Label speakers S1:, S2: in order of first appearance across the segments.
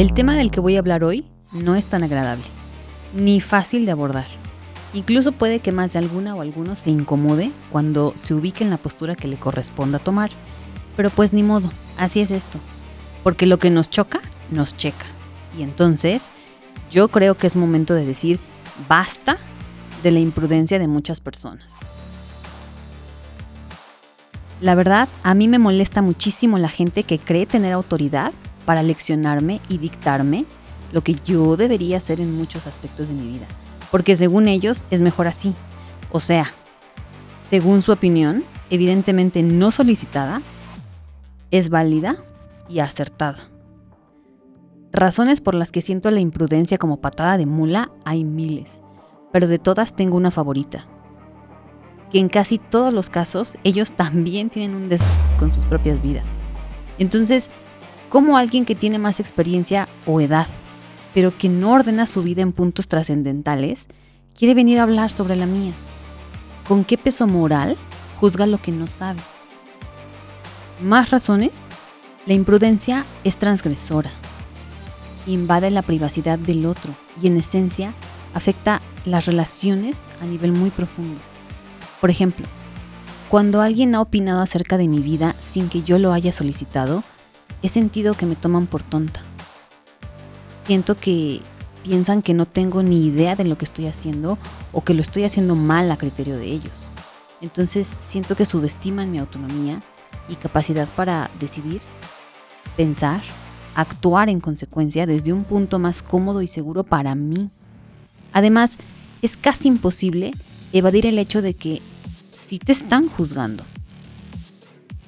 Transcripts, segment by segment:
S1: El tema del que voy a hablar hoy no es tan agradable, ni fácil de abordar. Incluso puede que más de alguna o alguno se incomode cuando se ubique en la postura que le corresponda tomar. Pero pues ni modo, así es esto. Porque lo que nos choca, nos checa. Y entonces, yo creo que es momento de decir basta de la imprudencia de muchas personas. La verdad, a mí me molesta muchísimo la gente que cree tener autoridad para leccionarme y dictarme lo que yo debería hacer en muchos aspectos de mi vida. Porque según ellos es mejor así. O sea, según su opinión, evidentemente no solicitada, es válida y acertada. Razones por las que siento la imprudencia como patada de mula hay miles, pero de todas tengo una favorita. Que en casi todos los casos ellos también tienen un desastre con sus propias vidas. Entonces, como alguien que tiene más experiencia o edad, pero que no ordena su vida en puntos trascendentales, quiere venir a hablar sobre la mía. ¿Con qué peso moral juzga lo que no sabe? ¿Más razones? La imprudencia es transgresora, invade la privacidad del otro y en esencia afecta las relaciones a nivel muy profundo. Por ejemplo, cuando alguien ha opinado acerca de mi vida sin que yo lo haya solicitado, he sentido que me toman por tonta. Siento que piensan que no tengo ni idea de lo que estoy haciendo o que lo estoy haciendo mal a criterio de ellos. Entonces siento que subestiman mi autonomía y capacidad para decidir, pensar, actuar en consecuencia desde un punto más cómodo y seguro para mí. Además, es casi imposible evadir el hecho de que sí te están juzgando.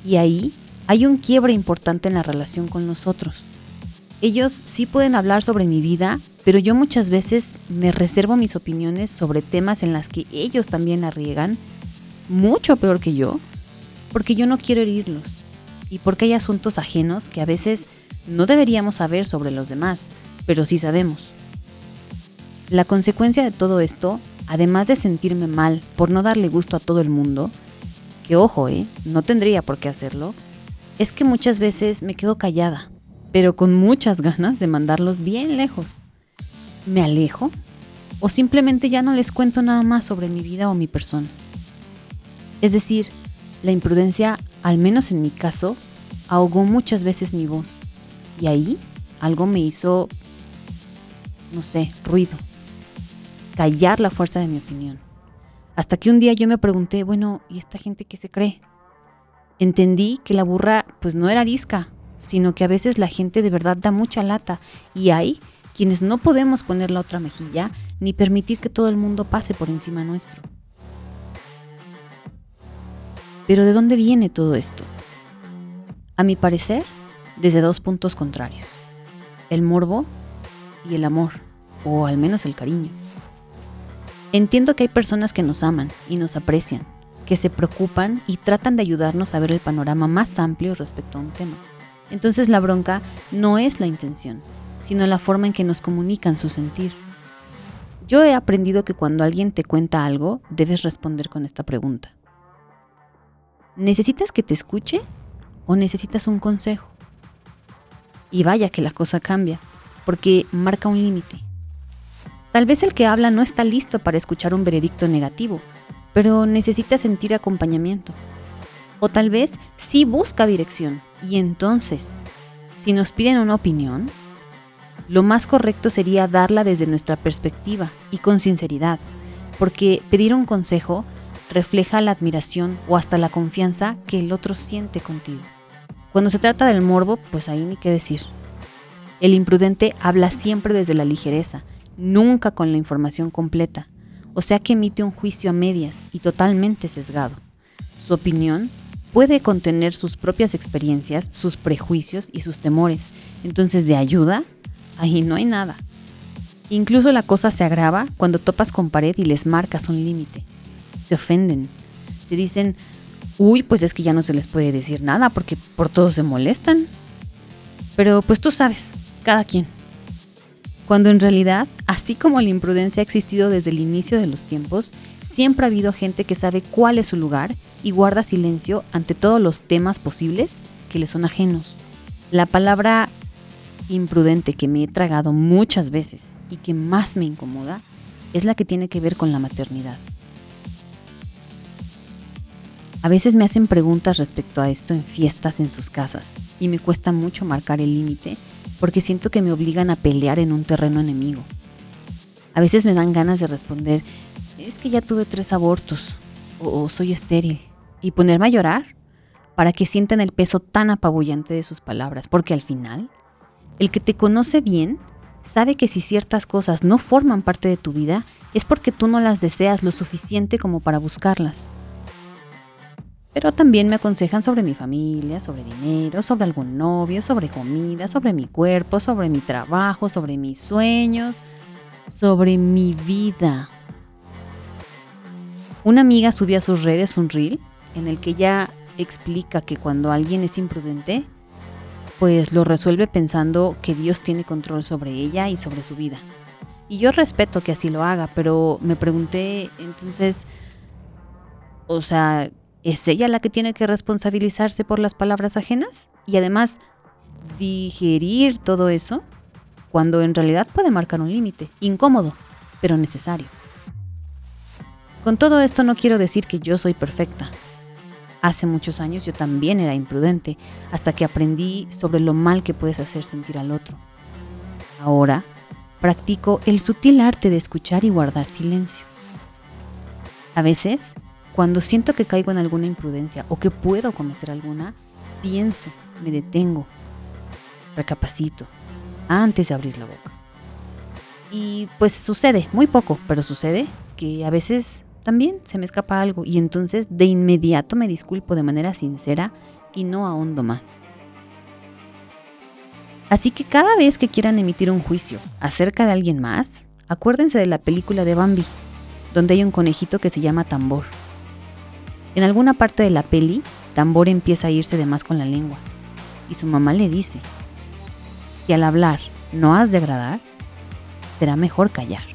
S1: Y ahí hay un quiebre importante en la relación con nosotros. Ellos sí pueden hablar sobre mi vida, pero yo muchas veces me reservo mis opiniones sobre temas en las que ellos también la mucho peor que yo, porque yo no quiero herirlos y porque hay asuntos ajenos que a veces no deberíamos saber sobre los demás, pero sí sabemos. La consecuencia de todo esto, además de sentirme mal por no darle gusto a todo el mundo, que ojo, eh, no tendría por qué hacerlo, es que muchas veces me quedo callada, pero con muchas ganas de mandarlos bien lejos. ¿Me alejo? ¿O simplemente ya no les cuento nada más sobre mi vida o mi persona? Es decir, la imprudencia, al menos en mi caso, ahogó muchas veces mi voz. Y ahí algo me hizo, no sé, ruido. Callar la fuerza de mi opinión. Hasta que un día yo me pregunté, bueno, ¿y esta gente qué se cree? Entendí que la burra pues no era arisca, sino que a veces la gente de verdad da mucha lata y hay quienes no podemos poner la otra mejilla ni permitir que todo el mundo pase por encima nuestro. Pero ¿de dónde viene todo esto? A mi parecer, desde dos puntos contrarios. El morbo y el amor, o al menos el cariño. Entiendo que hay personas que nos aman y nos aprecian, que se preocupan y tratan de ayudarnos a ver el panorama más amplio respecto a un tema. Entonces la bronca no es la intención, sino la forma en que nos comunican su sentir. Yo he aprendido que cuando alguien te cuenta algo, debes responder con esta pregunta. ¿Necesitas que te escuche o necesitas un consejo? Y vaya que la cosa cambia, porque marca un límite. Tal vez el que habla no está listo para escuchar un veredicto negativo, pero necesita sentir acompañamiento. O tal vez sí busca dirección y entonces, si nos piden una opinión, lo más correcto sería darla desde nuestra perspectiva y con sinceridad, porque pedir un consejo refleja la admiración o hasta la confianza que el otro siente contigo. Cuando se trata del morbo, pues ahí ni qué decir. El imprudente habla siempre desde la ligereza, nunca con la información completa, o sea que emite un juicio a medias y totalmente sesgado. Su opinión puede contener sus propias experiencias, sus prejuicios y sus temores. Entonces de ayuda, ahí no hay nada. Incluso la cosa se agrava cuando topas con pared y les marcas un límite. Se ofenden. Te dicen, uy, pues es que ya no se les puede decir nada porque por todo se molestan. Pero pues tú sabes, cada quien cuando en realidad, así como la imprudencia ha existido desde el inicio de los tiempos, siempre ha habido gente que sabe cuál es su lugar y guarda silencio ante todos los temas posibles que le son ajenos. La palabra imprudente que me he tragado muchas veces y que más me incomoda es la que tiene que ver con la maternidad. A veces me hacen preguntas respecto a esto en fiestas en sus casas y me cuesta mucho marcar el límite porque siento que me obligan a pelear en un terreno enemigo. A veces me dan ganas de responder, es que ya tuve tres abortos o, soy estéril y ponerme a llorar para que sientan el peso tan apabullante de sus palabras, porque al final, el que te conoce bien sabe que si ciertas cosas no forman parte de tu vida es porque tú no las deseas lo suficiente como para buscarlas. Pero también me aconsejan sobre mi familia, sobre dinero, sobre algún novio, sobre comida, sobre mi cuerpo, sobre mi trabajo, sobre mis sueños, sobre mi vida. Una amiga subió a sus redes un reel en el que ella explica que cuando alguien es imprudente, pues lo resuelve pensando que Dios tiene control sobre ella y sobre su vida. Y yo respeto que así lo haga, pero me pregunté entonces, o sea, ¿Es ella la que tiene que responsabilizarse por las palabras ajenas? Y además, digerir todo eso cuando en realidad puede marcar un límite, incómodo, pero necesario. Con todo esto no quiero decir que yo soy perfecta. Hace muchos años yo también era imprudente, hasta que aprendí sobre lo mal que puedes hacer sentir al otro. Ahora practico el sutil arte de escuchar y guardar silencio. A veces cuando siento que caigo en alguna imprudencia o que puedo cometer alguna, pienso, me detengo, recapacito antes de abrir la boca. Y pues sucede, muy poco, pero sucede que a veces también se me escapa algo y entonces de inmediato me disculpo de manera sincera y no ahondo más. Así que cada vez que quieran emitir un juicio acerca de alguien más, acuérdense de la película de Bambi, donde hay un conejito que se llama Tambor. En alguna parte de la peli, Tambor empieza a irse de más con la lengua y su mamá le dice, si al hablar no has de agradar, será mejor callar.